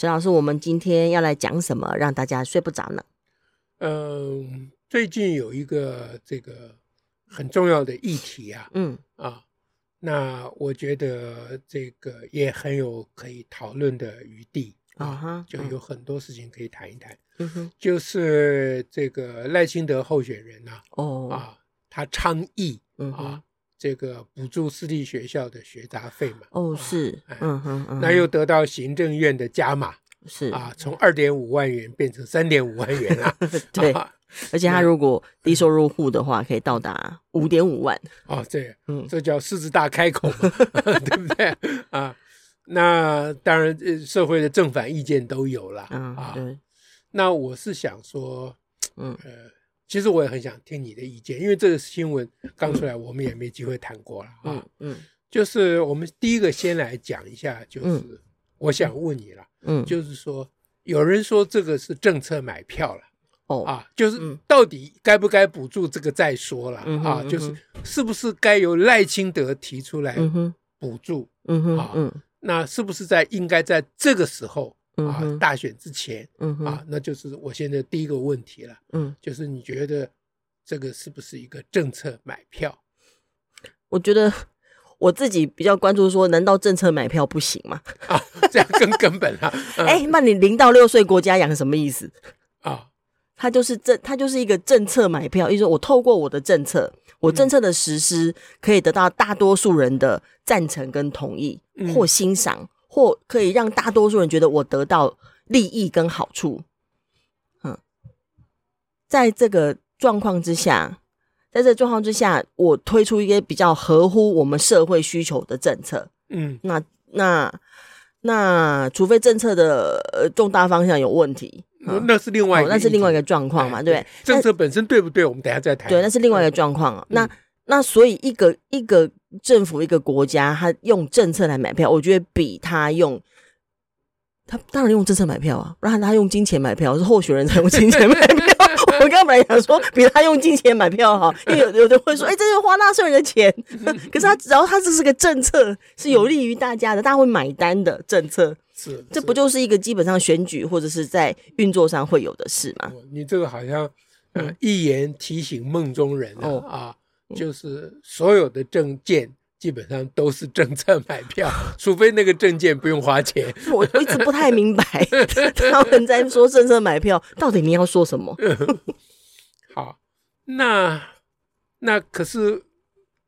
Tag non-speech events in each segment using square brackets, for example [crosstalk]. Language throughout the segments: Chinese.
史老师，我们今天要来讲什么，让大家睡不着呢？嗯，最近有一个这个很重要的议题啊，嗯啊，那我觉得这个也很有可以讨论的余地啊，哈，就有很多事情可以谈一谈。嗯哼，就是这个赖清德候选人啊，哦啊，他倡议嗯啊。这个补助私立学校的学杂费嘛？哦，是，嗯哼，嗯，那又得到行政院的加码，是啊，从二点五万元变成三点五万元了。[laughs] 对，而且他如果低收入户的话，可以到达五点五万。[laughs] 哦，对，嗯，这叫狮子大开口嘛，[laughs] 对不对？啊，那当然，社会的正反意见都有了。啊，对。那我是想说，嗯，呃。其实我也很想听你的意见，因为这个新闻刚出来，我们也没机会谈过了啊。嗯嗯，就是我们第一个先来讲一下，就是我想问你了，嗯，就是说有人说这个是政策买票了，哦。啊，就是到底该不该补助这个再说了啊，就是是不是该由赖清德提出来补助，嗯哼啊，那是不是在应该在这个时候？啊，大选之前，嗯哼啊，那就是我现在第一个问题了，嗯，就是你觉得这个是不是一个政策买票？我觉得我自己比较关注说，难道政策买票不行吗？啊，这样更根本了。[laughs] 哎、嗯，那你零到六岁国家养什么意思？啊，它就是政，它就是一个政策买票，意思我透过我的政策，我政策的实施可以得到大多数人的赞成跟同意或欣赏。嗯或可以让大多数人觉得我得到利益跟好处，嗯，在这个状况之下，在这个状况之下，我推出一些比较合乎我们社会需求的政策，嗯，那那那，除非政策的呃重大方向有问题，嗯、那是另外一个、哦，那是另外一个状况嘛，哎、对，对？政策本身对不对？我们等下再谈。对，那是另外一个状况。嗯、那那所以一个一个。政府一个国家，他用政策来买票，我觉得比他用他当然用政策买票啊，不然他用金钱买票，是候选人才用金钱买票。[laughs] 我刚刚本来想说，比他用金钱买票好，因为有有的会说，哎、欸，这是花纳税人的钱。[laughs] 可是他只要他这是个政策，是有利于大家的，大家会买单的政策。是，这不就是一个基本上选举或者是在运作上会有的事吗？你这个好像呃一言提醒梦中人哦啊。就是所有的证件基本上都是政策买票，除非那个证件不用花钱。[laughs] 我一直不太明白他们在说政策买票，到底你要说什么？[laughs] 好，那那可是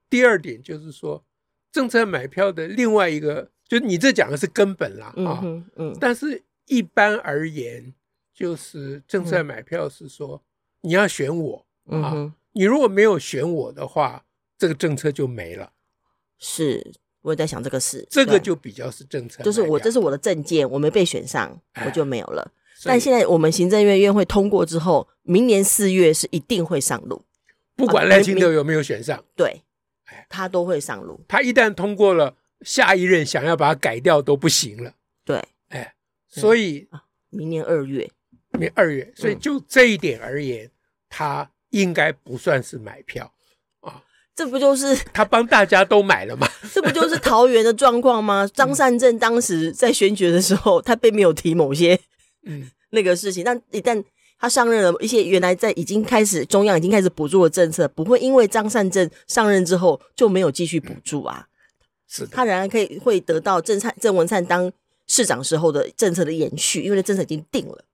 第二点就是说，政策买票的另外一个，就是你这讲的是根本啦啊，嗯，但是一般而言，就是政策买票是说你要选我啊。你如果没有选我的话，这个政策就没了。是，我也在想这个事。这个就比较是政策，就是我这是我的证件，我没被选上，我就没有了。但现在我们行政院院会通过之后，明年四月是一定会上路，不管赖清德有没有选上，对，他都会上路。他一旦通过了，下一任想要把它改掉都不行了。对，哎，所以明年二月，明年二月，所以就这一点而言，他。应该不算是买票啊，这不就是他帮大家都买了吗？[laughs] 这不就是桃园的状况吗？张善政当时在选举的时候，他并没有提某些嗯 [laughs] 那个事情，但一旦他上任了，一些原来在已经开始中央已经开始补助的政策，不会因为张善政上任之后就没有继续补助啊。是他仍然可以会得到郑灿郑文灿当市长时候的政策的延续，因为那政策已经定了。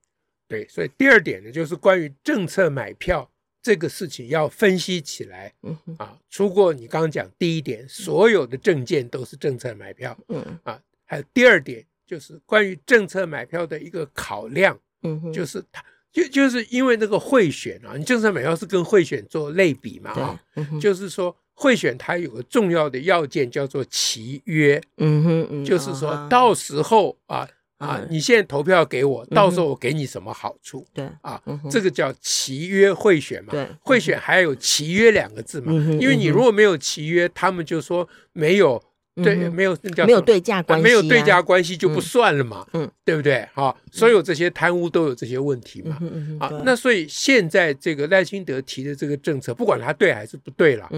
对，所以第二点呢，就是关于政策买票。这个事情要分析起来，嗯啊，除过你刚刚讲第一点，所有的政见都是政策买票，嗯。啊，还有第二点就是关于政策买票的一个考量，嗯，就是他就就是因为那个贿选啊，你政策买票是跟贿选做类比嘛，啊，就是说贿选它有个重要的要件叫做契约，嗯哼，就是说到时候啊，啊，你现在投票给我，到时候我给你什么好处？对啊，这个叫契约贿选嘛。对，贿选还有契约两个字嘛。因为你如果没有契约，他们就说没有对，没有那叫没有对价关系，没有对价关系就不算了嘛。嗯，对不对？好，所有这些贪污都有这些问题嘛。啊，那所以现在这个赖清德提的这个政策，不管他对还是不对了，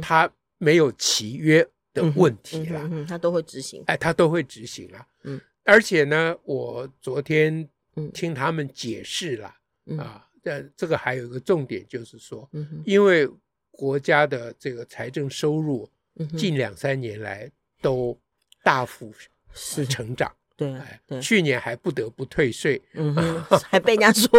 他没有契约的问题了，他都会执行。哎，他都会执行了。嗯。而且呢，我昨天听他们解释了、嗯、啊，这这个还有一个重点就是说，嗯、因为国家的这个财政收入近两三年来都大幅是成长，对，去年还不得不退税，嗯、[laughs] 还被人家说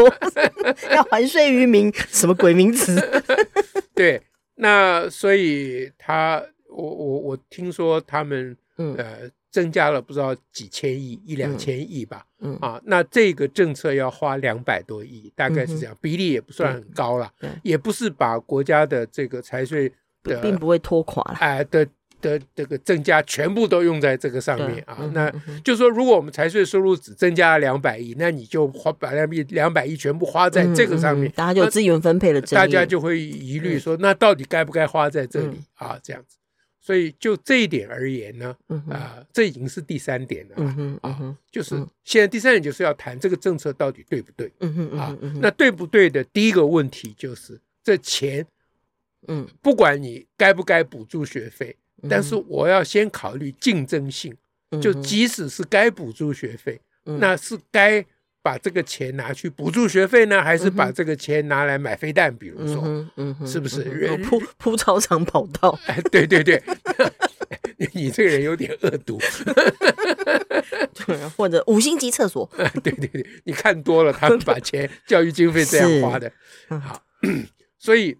[laughs] 要还税于民，什么鬼名词？[laughs] 对，那所以他，我我我听说他们，呃。增加了不知道几千亿，一两千亿吧。嗯，啊，那这个政策要花两百多亿，大概是这样，比例也不算很高了，也不是把国家的这个财税的并不会拖垮了，哎的的这个增加全部都用在这个上面啊。那就是说，如果我们财税收入只增加了两百亿，那你就花把两亿两百亿全部花在这个上面，大家就资源分配了，大家就会疑虑说，那到底该不该花在这里啊？这样子。所以就这一点而言呢，啊，这已经是第三点了。啊，就是现在第三点就是要谈这个政策到底对不对，啊，那对不对的第一个问题就是这钱，嗯，不管你该不该补助学费，但是我要先考虑竞争性，就即使是该补助学费，那是该。把这个钱拿去补助学费呢，还是把这个钱拿来买飞弹？比如说，是不是铺 [laughs] 铺操场跑道？哎，对对对，[laughs] 你这个人有点恶毒。[laughs] 对，或者五星级厕所。对对对，你看多了，他们把钱教育经费这样花的。好，所以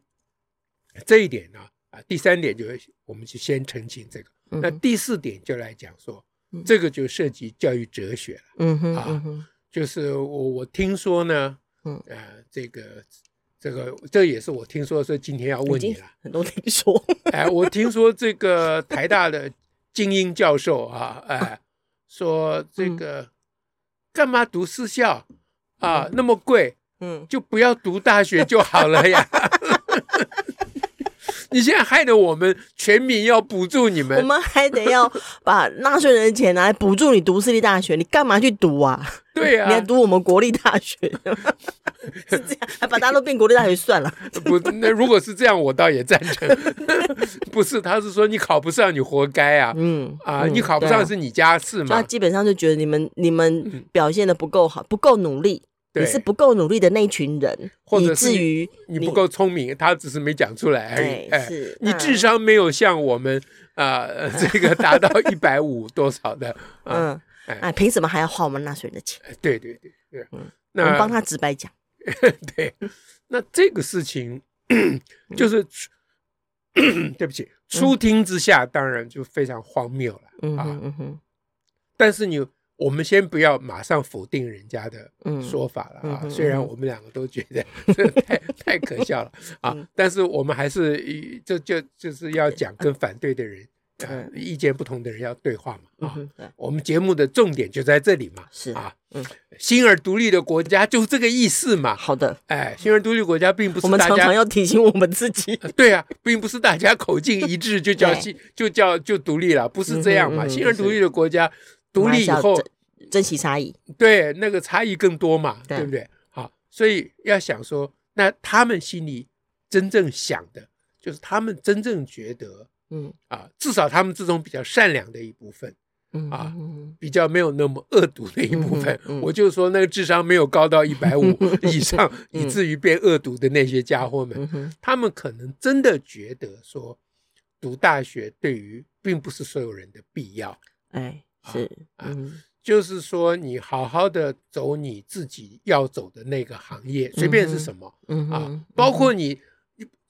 这一点呢，啊，第三点就我们就先澄清这个。那第四点就来讲说，这个就涉及教育哲学了。嗯哼，啊。就是我我听说呢，嗯，呃，这个这个这也是我听说，所以今天要问你了。很多听说，哎，我听说这个台大的精英教授啊，哎，说这个干嘛读私校啊，那么贵，嗯，就不要读大学就好了呀。[laughs] 你现在害得我们全民要补助你们，我们还得要把纳税人的钱拿来补助你读私立大学，你干嘛去读啊？对啊，你还读我们国立大学，是这样，还把大家都变国立大学算了。不，那如果是这样，我倒也赞成。[laughs] 不是，他是说你考不上，你活该啊。嗯啊，你考不上是你家事嘛。他基本上就觉得你们你们表现的不够好，不够努力。你是不够努力的那一群人，或者至于你不够聪明，他只是没讲出来而已。哎，你智商没有像我们啊，[laughs] 这个达到一百五多少的。[laughs] 嗯，哎，凭什么还要花我们纳税人的钱？对对对对，嗯，那我们帮他直白讲。[laughs] 对，那这个事情就是，对不起，初听之下当然就非常荒谬了啊。但是你。我们先不要马上否定人家的说法了啊，虽然我们两个都觉得 [laughs] 这太太可笑了啊，但是我们还是就就就是要讲跟反对的人，[laughs] 呃，意见不同的人要对话嘛啊。我们节目的重点就在这里嘛，是啊，嗯，新而独立的国家就是这个意思嘛。好的，哎，新而独立国家并不是我们常常要提醒我们自己，对啊，并不是大家口径一致就叫新就叫就独立了，不是这样嘛。新而独立的国家独立以后。珍惜差异，对，那个差异更多嘛，对，对不对？好，所以要想说，那他们心里真正想的，就是他们真正觉得，嗯啊，至少他们之中比较善良的一部分，嗯啊，比较没有那么恶毒的一部分。嗯嗯、我就说那个智商没有高到 [laughs] 一百五 [laughs] 以上，嗯、以至于变恶毒的那些家伙们，他们可能真的觉得说，读大学对于并不是所有人的必要。哎，是，嗯。啊就是说，你好好的走你自己要走的那个行业，随便是什么，嗯啊，包括你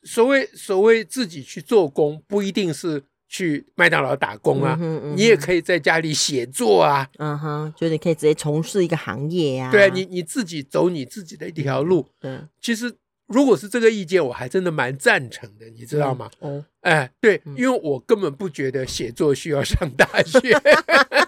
所谓所谓自己去做工，不一定是去麦当劳打工啊，你也可以在家里写作啊，嗯哼，就你可以直接从事一个行业呀，对啊，你你自己走你自己的一条路，对，其实如果是这个意见，我还真的蛮赞成的，你知道吗？哦，哎，对，因为我根本不觉得写作需要上大学。[laughs]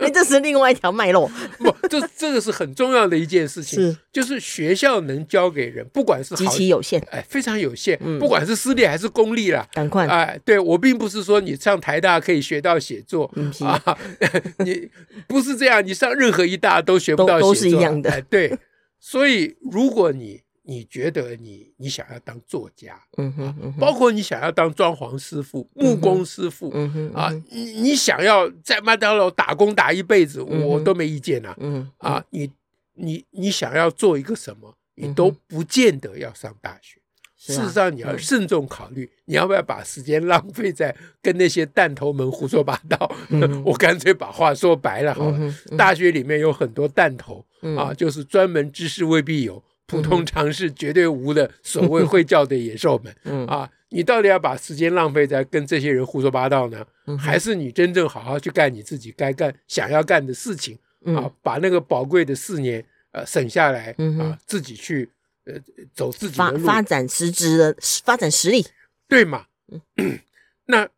[laughs] 哎，这是另外一条脉络。[laughs] 不，这这个是很重要的一件事情，是就是学校能教给人，不管是极其有限，哎，非常有限。嗯，不管是私立还是公立啦，赶快哎，对我并不是说你上台大可以学到写作，嗯啊，[laughs] 你不是这样，你上任何一大都学不到写作，都是一样的。哎，对，所以如果你。你觉得你你想要当作家，嗯哼，嗯哼，包括你想要当装潢师傅、木工师傅，嗯哼，啊，你你想要在麦当劳打工打一辈子，我都没意见啊，嗯，啊，你你你想要做一个什么，你都不见得要上大学。事实上，你要慎重考虑，你要不要把时间浪费在跟那些弹头们胡说八道？[laughs] 我干脆把话说白了好了，大学里面有很多弹头啊，就是专门知识未必有。普通常识绝对无的所谓会叫的野兽们，嗯。啊，你到底要把时间浪费在跟这些人胡说八道呢，还是你真正好好去干你自己该干、想要干的事情啊？把那个宝贵的四年呃省下来啊，自己去呃走自己的路，发展实质的发展实力，对嘛？[clears throat] 那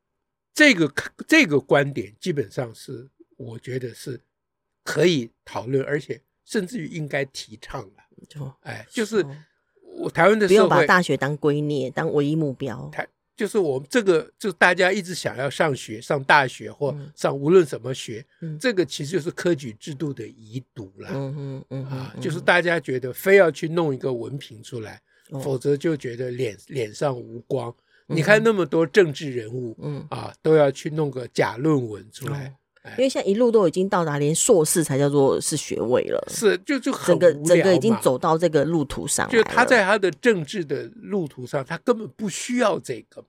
这个这个观点基本上是我觉得是可以讨论，而且甚至于应该提倡的。就哎，就是我台湾的不要把大学当圭臬，当唯一目标。台就是我们这个，就大家一直想要上学、上大学或上无论什么学，嗯、这个其实就是科举制度的遗毒了。嗯嗯嗯啊，就是大家觉得非要去弄一个文凭出来，嗯、否则就觉得脸脸上无光。嗯、你看那么多政治人物，嗯啊，都要去弄个假论文出来。嗯因为现在一路都已经到达，连硕士才叫做是学位了。是，就就整个整个已经走到这个路途上。就他在他的政治的路途上，他根本不需要这个嘛。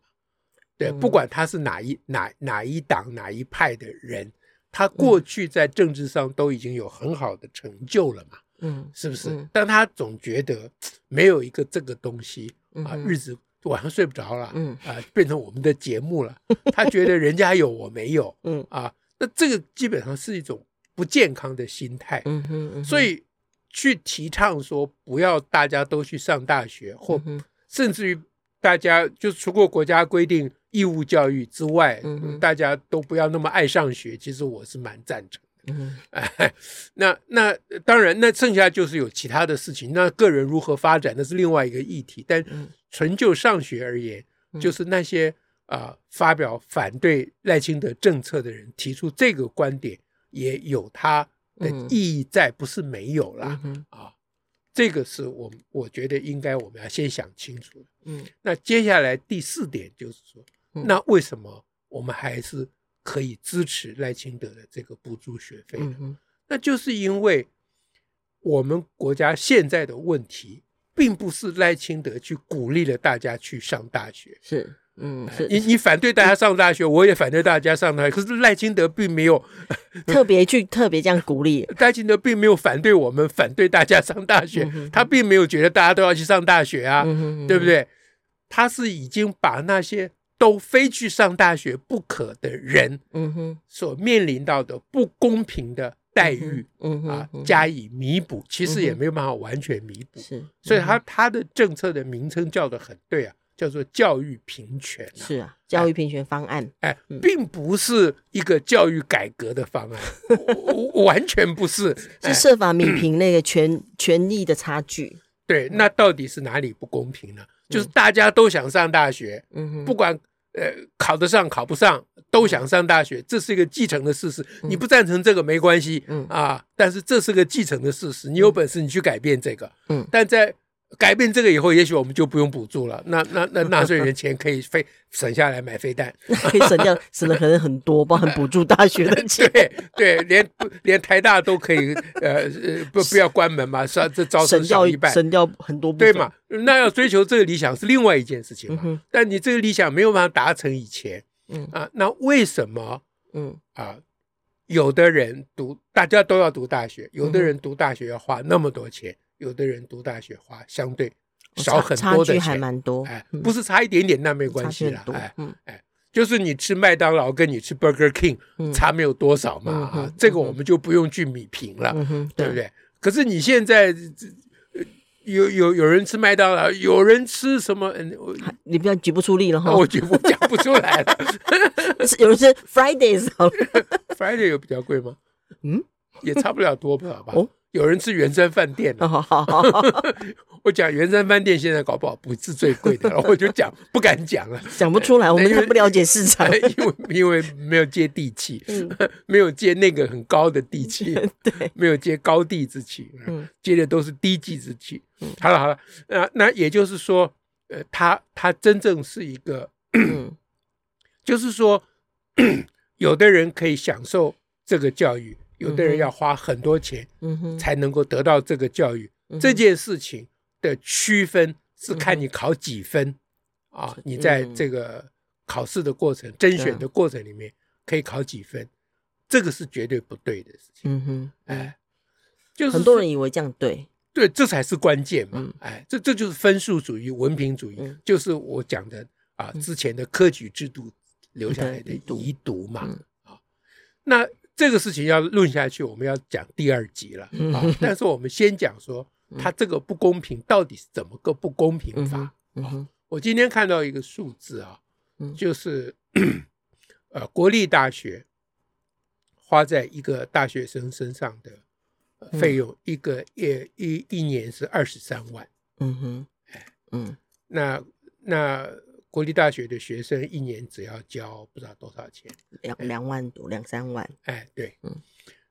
对，不管他是哪一哪哪一党哪一派的人，他过去在政治上都已经有很好的成就了嘛。嗯，是不是？但他总觉得没有一个这个东西啊，日子晚上睡不着了。嗯啊，变成我们的节目了。他觉得人家有我没有。[laughs] 嗯啊。那这个基本上是一种不健康的心态，嗯哼，嗯哼，所以去提倡说不要大家都去上大学，或甚至于大家就除过国家规定义务教育之外，嗯哼，大家都不要那么爱上学。其实我是蛮赞成的，嗯，哎，那那当然，那剩下就是有其他的事情，那个人如何发展那是另外一个议题。但纯就上学而言，就是那些。啊、呃，发表反对赖清德政策的人提出这个观点，也有他的意义在，不是没有啦。嗯、啊，这个是我我觉得应该我们要先想清楚的。嗯，那接下来第四点就是说，那为什么我们还是可以支持赖清德的这个补助学费呢？嗯、那就是因为我们国家现在的问题，并不是赖清德去鼓励了大家去上大学，是。嗯，是你你反对大家上大学，我也反对大家上大学。可是赖清德并没有 [laughs] 特别去特别这样鼓励，赖清德并没有反对我们反对大家上大学，他并没有觉得大家都要去上大学啊，对不对？他是已经把那些都非去上大学不可的人，嗯哼，所面临到的不公平的待遇，嗯啊，加以弥补。其实也没有办法完全弥补，是，所以他他的政策的名称叫的很对啊。叫做教育平权，是啊，教育平权方案，哎，并不是一个教育改革的方案，[laughs] 完全不是，是设法弭平那个权 [clears throat] 权力的差距。对，那到底是哪里不公平呢？就是大家都想上大学，嗯，不管呃考得上考不上，都想上大学，这是一个既成的事实。你不赞成这个没关系，嗯。啊，但是这是个既成的事实，你有本事你去改变这个，嗯，但在。改变这个以后，也许我们就不用补助了。那那那纳税人钱可以飞省下来买飞弹，[laughs] 可以省掉，省了可能很多，包含补助大学的钱。[laughs] 对对，连连台大都可以，呃呃，不不要关门嘛，是这招生少一半，省掉很多。对嘛？那要追求这个理想是另外一件事情嘛。嗯、哼但你这个理想没有办法达成以前，嗯啊，那为什么？嗯啊，有的人读大家都要读大学，有的人读大学要花那么多钱。有的人读大学花相对少很多的钱，还蛮多，哎，不是差一点点那没关系啦，哎，哎，就是你吃麦当劳跟你吃 Burger King 差没有多少嘛，啊，这个我们就不用去米平了，对不对？可是你现在有有有人吃麦当劳，有人吃什么？你不要举不出例了哈，我举不讲不出来了。[laughs] 有人吃 Fridays，Friday [laughs] 有比较贵吗？嗯，也差不了多少吧。哦。有人吃圆山饭店，[laughs] 我讲圆山饭店现在搞不好不是最贵的，[laughs] 我就讲不敢讲了，讲不出来，我们太不了解市场，[laughs] 因为因为没有接地气，没有接那个很高的地气，对，没有接高地之气，接的都是低地之气。好了好了，那那也就是说，呃，他他真正是一个，[clears throat] 就是说，[clears throat] 有的人可以享受这个教育。有的人要花很多钱，嗯哼才能够得到这个教育。这件事情的区分是看你考几分啊？你在这个考试的过程、甄选的过程里面可以考几分？这个是绝对不对的事情。嗯哼，哎，就是很多人以为这样对，对，这才是关键嘛。哎，这这就是分数主义、文凭主义，就是我讲的啊，之前的科举制度留下来的遗毒嘛。啊，那。这个事情要论下去，我们要讲第二集了啊！[laughs] 但是我们先讲说，他这个不公平到底是怎么个不公平法？我今天看到一个数字啊，就是 [clears throat] 呃，国立大学花在一个大学生身上的费用，一个月一一年是二十三万。嗯哼，哎，嗯，那那。国立大学的学生一年只要交不知道多少钱，两两万多，两三万。哎，对，嗯，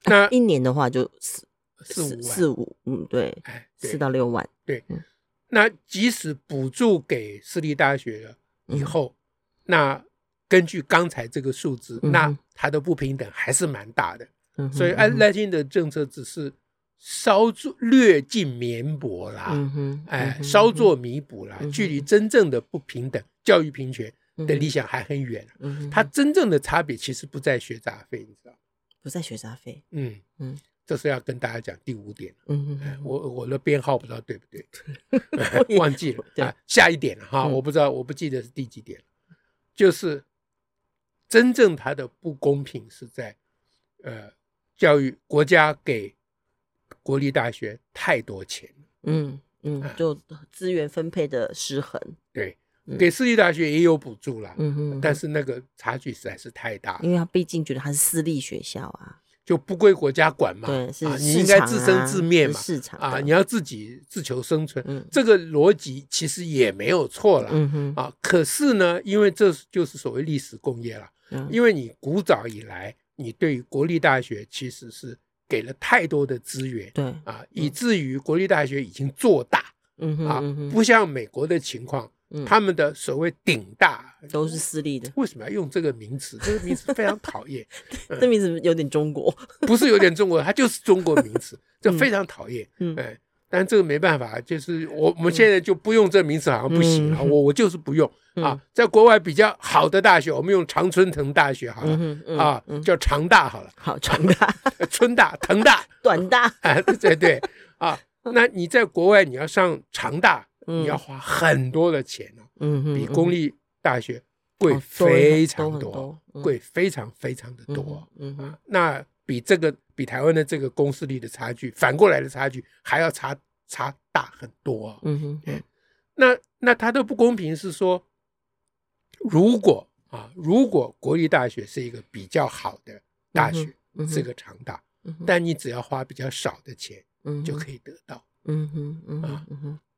那一年的话就四四五四五，嗯，对，哎，四到六万，对。那即使补助给私立大学了以后，那根据刚才这个数字，那它的不平等还是蛮大的。所以安赖清的政策只是。稍作略尽绵薄啦，嗯哼，哎，稍作弥补啦，距离真正的不平等、教育平权的理想还很远。嗯，它真正的差别其实不在学杂费，你知道？不在学杂费。嗯嗯，这是要跟大家讲第五点。嗯嗯，我我的编号不知道对不对，[laughs] 忘记了。啊，下一点了哈，我不知道，我不记得是第几点。就是真正它的不公平是在，呃，教育国家给。国立大学太多钱，嗯嗯，就资源分配的失衡。对，给私立大学也有补助啦，嗯哼，但是那个差距实在是太大。因为他毕竟觉得他是私立学校啊，就不归国家管嘛，对，是你应该自生自灭嘛，市场啊，你要自己自求生存，这个逻辑其实也没有错了，嗯哼，啊，可是呢，因为这就是所谓历史工业了，因为你古早以来，你对于国立大学其实是。给了太多的资源，对。啊，以至于国立大学已经做大，嗯哼，啊，不像美国的情况，他们的所谓顶大都是私立的。为什么要用这个名词？这个名词非常讨厌，[laughs] 这名字有点中国，[laughs] 不是有点中国，它就是中国名词，这非常讨厌，嗯，哎。但这个没办法，就是我我们现在就不用这名词，好像不行啊。我我就是不用啊，在国外比较好的大学，我们用常春藤大学好了啊，叫长大好了。好，长大、[laughs] 春大、藤大、短大，哎，对对啊。那你在国外你要上长大，你要花很多的钱哦，嗯，比公立大学贵非常多，贵非常非常的多，嗯啊，那。比这个比台湾的这个公私立的差距，反过来的差距还要差差大很多啊！嗯哼，嗯，那那它的不公平是说，如果啊，如果国立大学是一个比较好的大学，是个长大，但你只要花比较少的钱，就可以得到。嗯哼，嗯啊，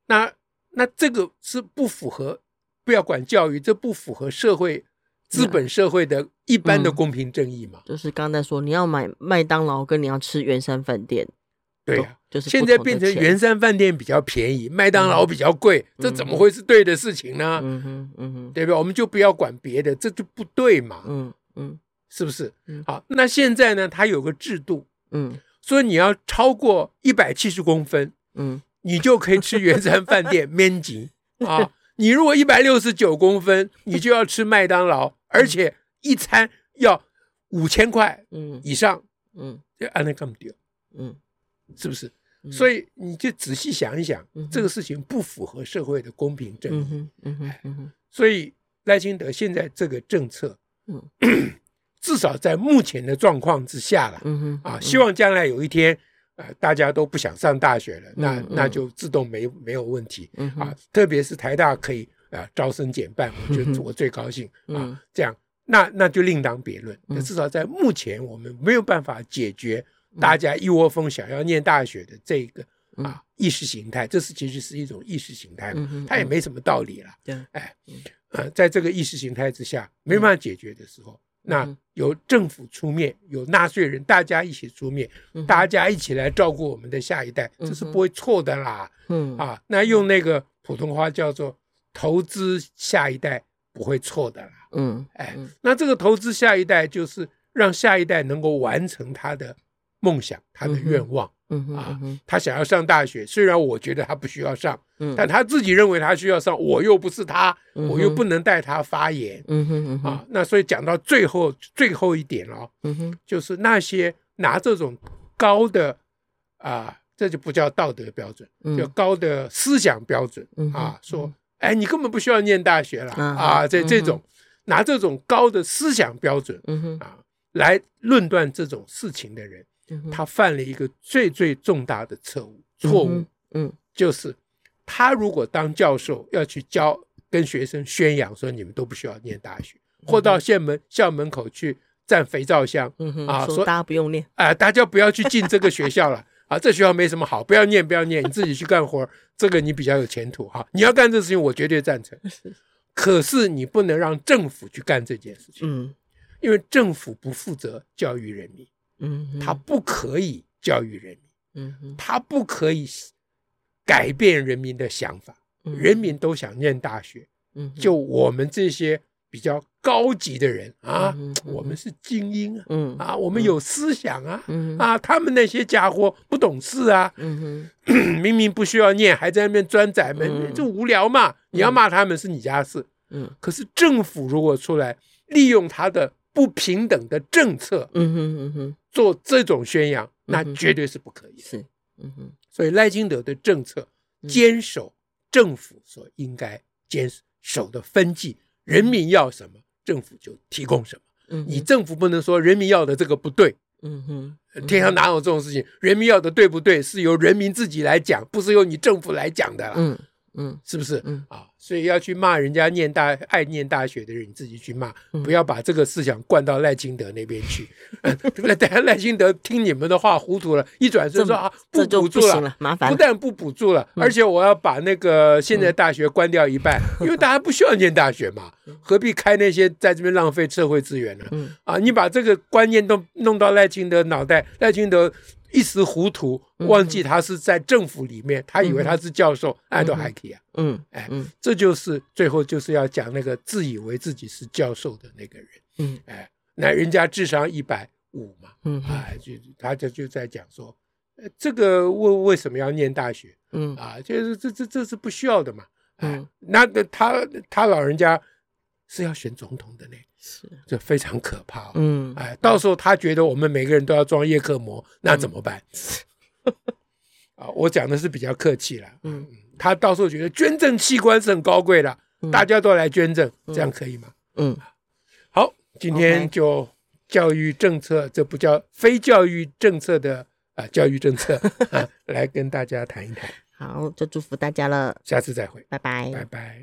那那这个是不符合，不要管教育，这不符合社会。资本社会的一般的公平正义嘛，嗯、就是刚才说你要买麦当劳跟你要吃圆山饭店，对呀、啊，就是现在变成圆山饭店比较便宜，麦当劳比较贵，嗯、这怎么会是对的事情呢？嗯哼，嗯哼，对吧？我们就不要管别的，这就不对嘛。嗯嗯，是不是？好，那现在呢？它有个制度，嗯，所以你要超过一百七十公分，嗯，你就可以吃圆山饭店面筋。[laughs] 啊。你如果一百六十九公分，你就要吃麦当劳，而且一餐要五千块以上，嗯，就按那干不掉，嗯，是不是？所以你就仔细想一想，这个事情不符合社会的公平正义，嗯哼，所以赖清德现在这个政策，嗯，[clears throat] 至少在目前的状况之下了，嗯哼，啊，希望将来有一天。呃，大家都不想上大学了，那那就自动没没有问题啊。特别是台大可以啊招生减半，我觉得我最高兴啊。这样那那就另当别论。那至少在目前，我们没有办法解决大家一窝蜂想要念大学的这个啊意识形态。这是其实是一种意识形态嘛，它也没什么道理了。对，哎，呃，在这个意识形态之下，没办法解决的时候。那由政府出面，由纳税人大家一起出面，大家一起来照顾我们的下一代，这是不会错的啦。嗯啊，那用那个普通话叫做投资下一代，不会错的啦。嗯，哎，那这个投资下一代，就是让下一代能够完成他的梦想，他的愿望。嗯啊，他想要上大学，虽然我觉得他不需要上，但他自己认为他需要上，我又不是他，我又不能代他发言。嗯哼，啊，那所以讲到最后最后一点哦，嗯哼，就是那些拿这种高的啊，这就不叫道德标准，叫高的思想标准啊，说，哎，你根本不需要念大学了啊，这这种拿这种高的思想标准，嗯哼，啊，来论断这种事情的人。他犯了一个最最重大的错误，错误，嗯，嗯，就是他如果当教授要去教，跟学生宣扬说你们都不需要念大学，嗯、或到校门校门口去站肥皂箱，嗯、哼啊，说，大家不用念，啊、呃，大家不要去进这个学校了，啊，这学校没什么好，不要念，不要念，你自己去干活，这个你比较有前途哈，你要干这事情，我绝对赞成，可是你不能让政府去干这件事情，嗯，因为政府不负责教育人民。嗯，他不可以教育人民，嗯，他不可以改变人民的想法，嗯、人民都想念大学，嗯，就我们这些比较高级的人啊，嗯、我们是精英啊，嗯啊，我们有思想啊，嗯啊，他们那些家伙不懂事啊，嗯哼，明明不需要念，还在那边钻窄门，嗯、哼就无聊嘛，你要骂他们是你家事，嗯，可是政府如果出来利用他的。不平等的政策，嗯哼嗯哼，做这种宣扬，那绝对是不可以的。是，嗯哼。所以赖清德的政策坚守政府所应该坚守的分际，人民要什么，政府就提供什么。嗯，你政府不能说人民要的这个不对。嗯哼，天上哪有这种事情？人民要的对不对，是由人民自己来讲，不是由你政府来讲的。嗯。嗯，是不是？嗯啊，所以要去骂人家念大爱念大学的人，你自己去骂，不要把这个思想灌到赖清德那边去。那 [laughs] 等下赖清德听你们的话糊涂了，一转身说啊，不补助了，麻烦，不但不补助了，而且我要把那个现在大学关掉一半，因为大家不需要念大学嘛，何必开那些在这边浪费社会资源呢？啊，你把这个观念都弄到赖清德脑袋，赖清德。一时糊涂，忘记他是在政府里面，他以为他是教授，爱都还可以啊。嗯，哎，这就是最后就是要讲那个自以为自己是教授的那个人。嗯，哎，那人家智商一百五嘛。嗯，哎，就他就就在讲说，这个为为什么要念大学？嗯，啊，就是这这这是不需要的嘛。嗯，那他他老人家是要选总统的呢。是，这非常可怕。嗯，哎，到时候他觉得我们每个人都要装叶克膜，那怎么办？[laughs] 啊，我讲的是比较客气了。嗯，他到时候觉得捐赠器官是很高贵的，[laughs] 大家都来捐赠，这样可以吗？嗯，好，今天就教育政策，这不叫非教育政策的啊，教育政策 [laughs] 啊，来跟大家谈一谈。好，就祝福大家了，下次再会，拜拜，拜拜。